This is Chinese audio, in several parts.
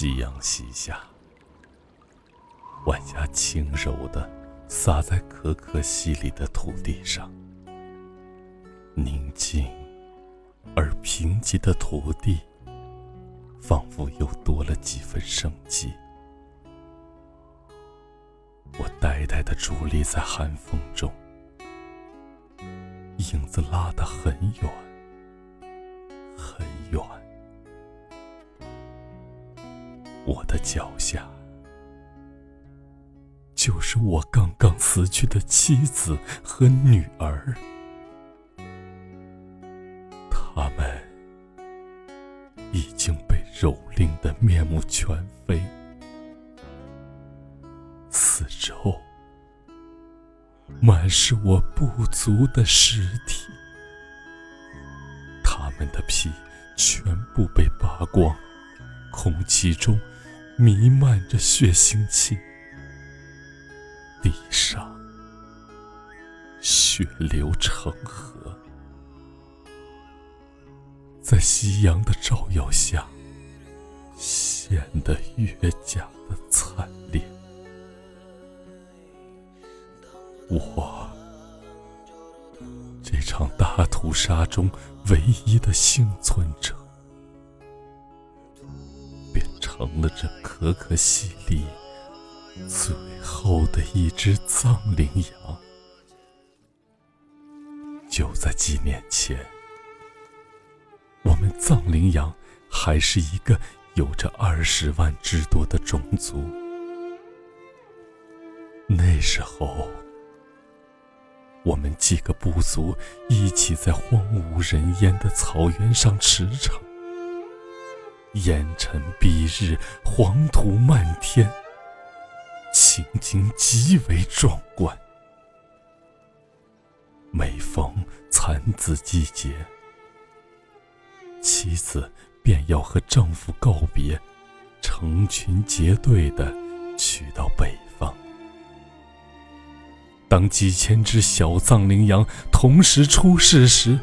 夕阳西下，晚霞轻柔地洒在可可西里的土地上，宁静而贫瘠的土地，仿佛又多了几分生机。我呆呆地伫立在寒风中，影子拉得很远，很远。我的脚下，就是我刚刚死去的妻子和女儿，他们已经被蹂躏的面目全非。四周满是我不足的尸体，他们的皮全部被扒光，空气中弥漫着血腥气，地上血流成河，在夕阳的照耀下，显得越加的惨烈。我这场大屠杀中唯一的幸存者，成了这可可西里最后的一只藏羚羊。就在几年前，我们藏羚羊还是一个有着二十万之多的种族，那时候。我们几个部族一起在荒无人烟的草原上驰骋，烟尘蔽日，黄土漫天，情景极为壮观。每逢产子季节，妻子便要和丈夫告别，成群结队的去到北方。当几千只小藏羚羊同时出世时，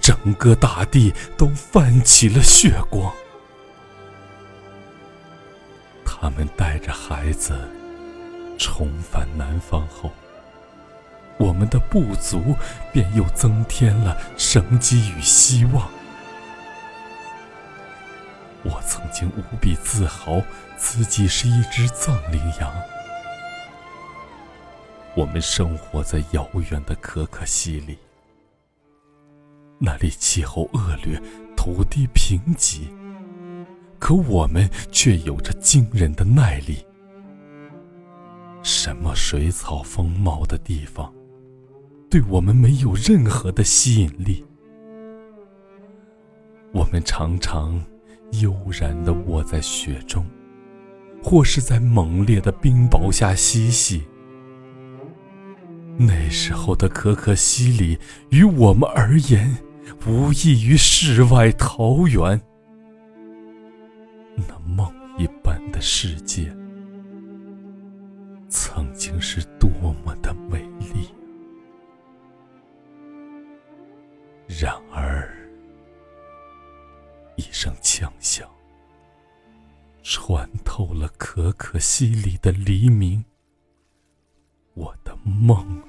整个大地都泛起了血光。他们带着孩子重返南方后，我们的部族便又增添了生机与希望。我曾经无比自豪自己是一只藏羚羊。我们生活在遥远的可可西里，那里气候恶劣，土地贫瘠，可我们却有着惊人的耐力。什么水草丰茂的地方，对我们没有任何的吸引力。我们常常悠然地卧在雪中，或是在猛烈的冰雹下嬉戏。那时候的可可西里，于我们而言，无异于世外桃源。那梦一般的世界，曾经是多么的美丽。然而，一声枪响，穿透了可可西里的黎明。我的梦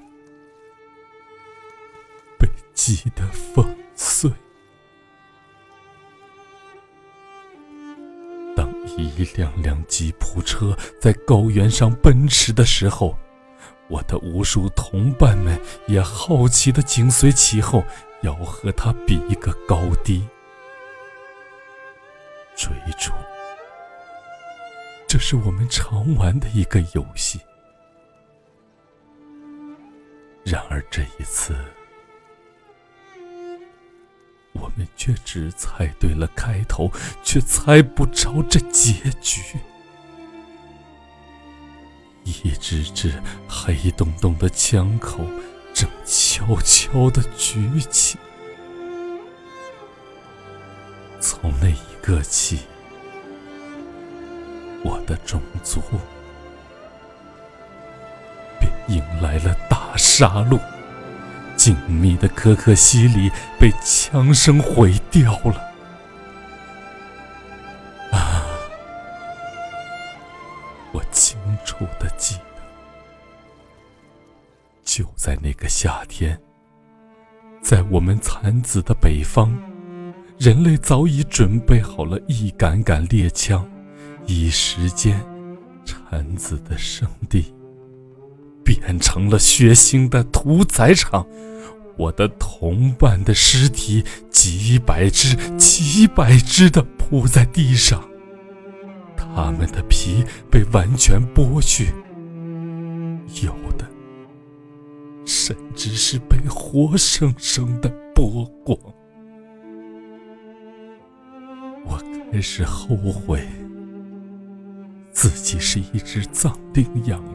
被击得粉碎。一辆辆吉普车在高原上奔驰的时候，我的无数同伴们也好奇的紧随其后，要和他比一个高低。追逐，这是我们常玩的一个游戏。然而这一次，我们却只猜对了开头，却猜不着这结局。一支支黑洞洞的枪口正悄悄地举起。从那一刻起，我的种族便迎来了大。杀戮，静谧的可可西里被枪声毁掉了。啊，我清楚的记得，就在那个夏天，在我们产子的北方，人类早已准备好了一杆杆猎枪，一时间，产子的圣地变成了血腥的屠宰场。我的同伴的尸体，几百只、几百只的铺在地上。他们的皮被完全剥去，有的甚至是被活生生的剥光。我开始后悔自己是一只藏羚羊。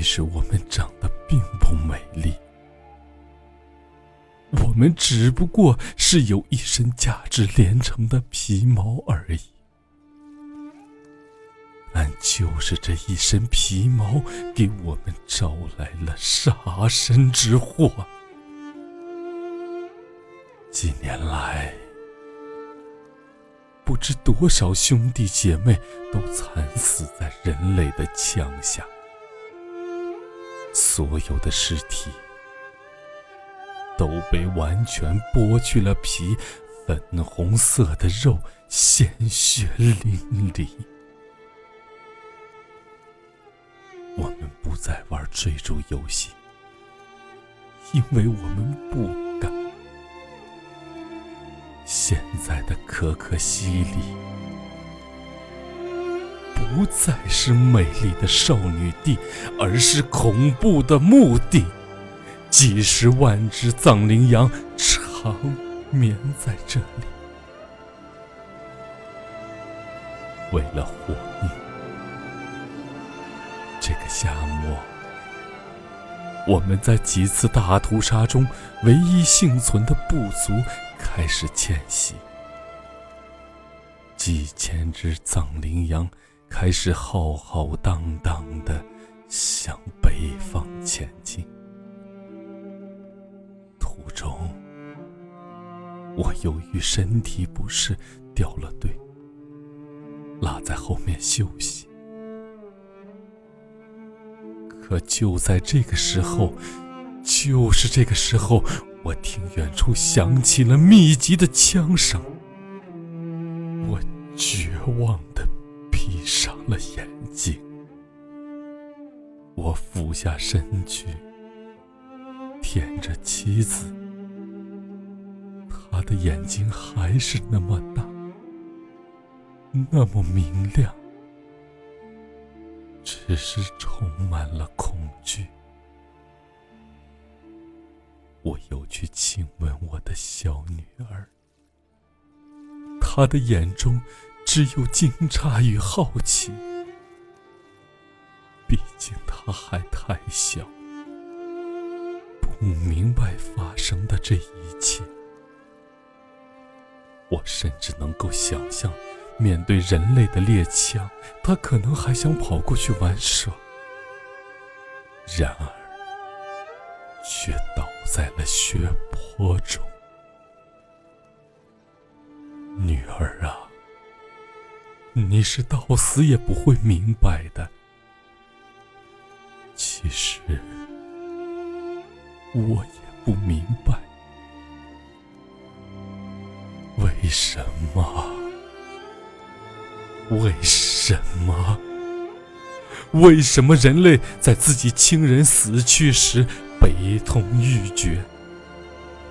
其实我们长得并不美丽。我们只不过是由一身价值连成的皮毛而已，但就是这一身皮毛，给我们招来了杀身之祸。几年来，不知多少兄弟姐妹都惨死在人类的枪下，所有的尸体。都被完全剥去了皮，粉红色的肉，鲜血淋漓。我们不再玩追逐游戏，因为我们不敢。现在的可可西里，不再是美丽的少女地，而是恐怖的墓地。几十万只藏羚羊长眠在这里，为了活命。这个夏末，我们在几次大屠杀中唯一幸存的部族开始迁徙，几千只藏羚羊开始浩浩荡荡地向北方前进。途中，我由于身体不适掉了队，落在后面休息。可就在这个时候，就是这个时候，我听远处响起了密集的枪声，我绝望的闭上了眼睛，我俯下身去。舔着妻子，他的眼睛还是那么大，那么明亮，只是充满了恐惧。我又去亲吻我的小女儿，她的眼中只有惊诧与好奇，毕竟他还太小。不明白发生的这一切，我甚至能够想象，面对人类的猎枪，他可能还想跑过去玩耍，然而却倒在了血泊中。女儿啊，你是到死也不会明白的。其实。我也不明白，为什么？为什么？为什么人类在自己亲人死去时悲痛欲绝，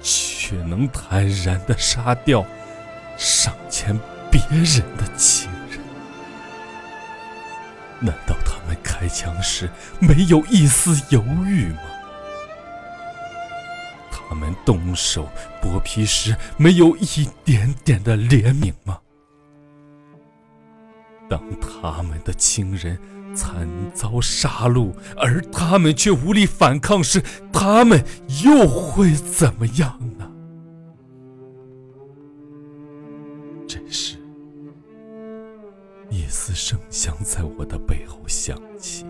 却能坦然的杀掉上千别人的亲？难道他们开枪时没有一丝犹豫吗？他们动手剥皮时，没有一点点的怜悯吗？当他们的亲人惨遭杀戮，而他们却无力反抗时，他们又会怎么样呢？一丝声响在我的背后响起，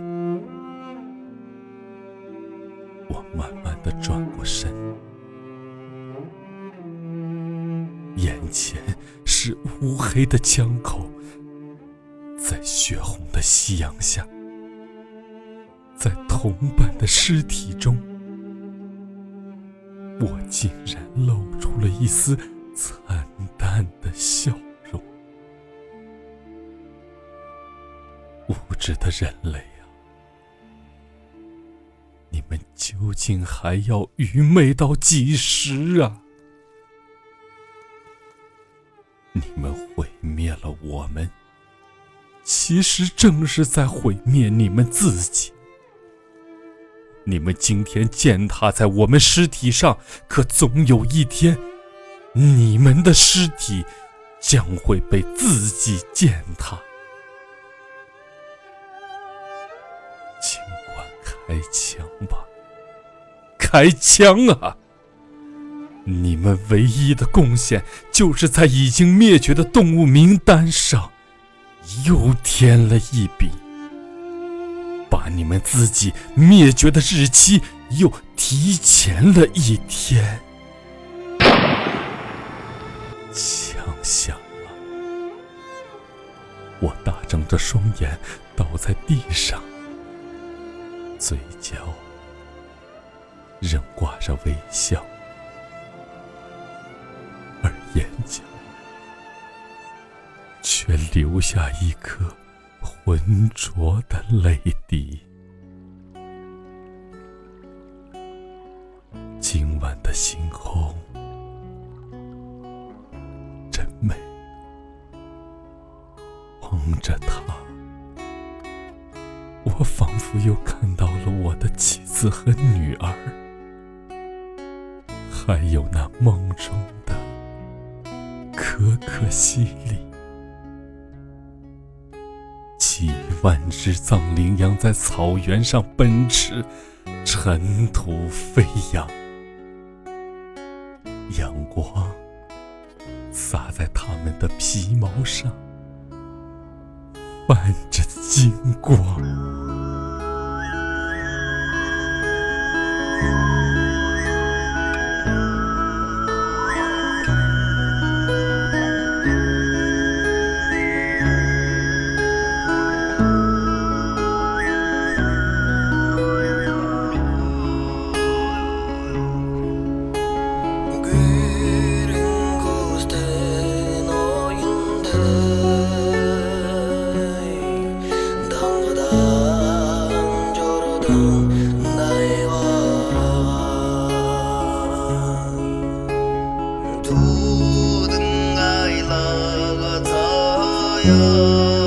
我慢慢的转过身。眼前是乌黑的枪口，在血红的夕阳下，在同伴的尸体中，我竟然露出了一丝惨淡的笑容。无知的人类啊，你们究竟还要愚昧到几时啊？你们毁灭了我们。其实正是在毁灭你们自己。你们今天践踏在我们尸体上，可总有一天，你们的尸体将会被自己践踏。开枪吧，开枪啊！你们唯一的贡献，就是在已经灭绝的动物名单上。又添了一笔，把你们自己灭绝的日期又提前了一天。枪响了，我大睁着双眼倒在地上，嘴角仍挂着微笑，而眼角。却留下一颗浑浊的泪滴。今晚的星空真美，望着它，我仿佛又看到了我的妻子和女儿，还有那梦中的可可西里。几万只藏羚羊在草原上奔驰，尘土飞扬，阳光洒在它们的皮毛上，泛着金光。Bye. Oh.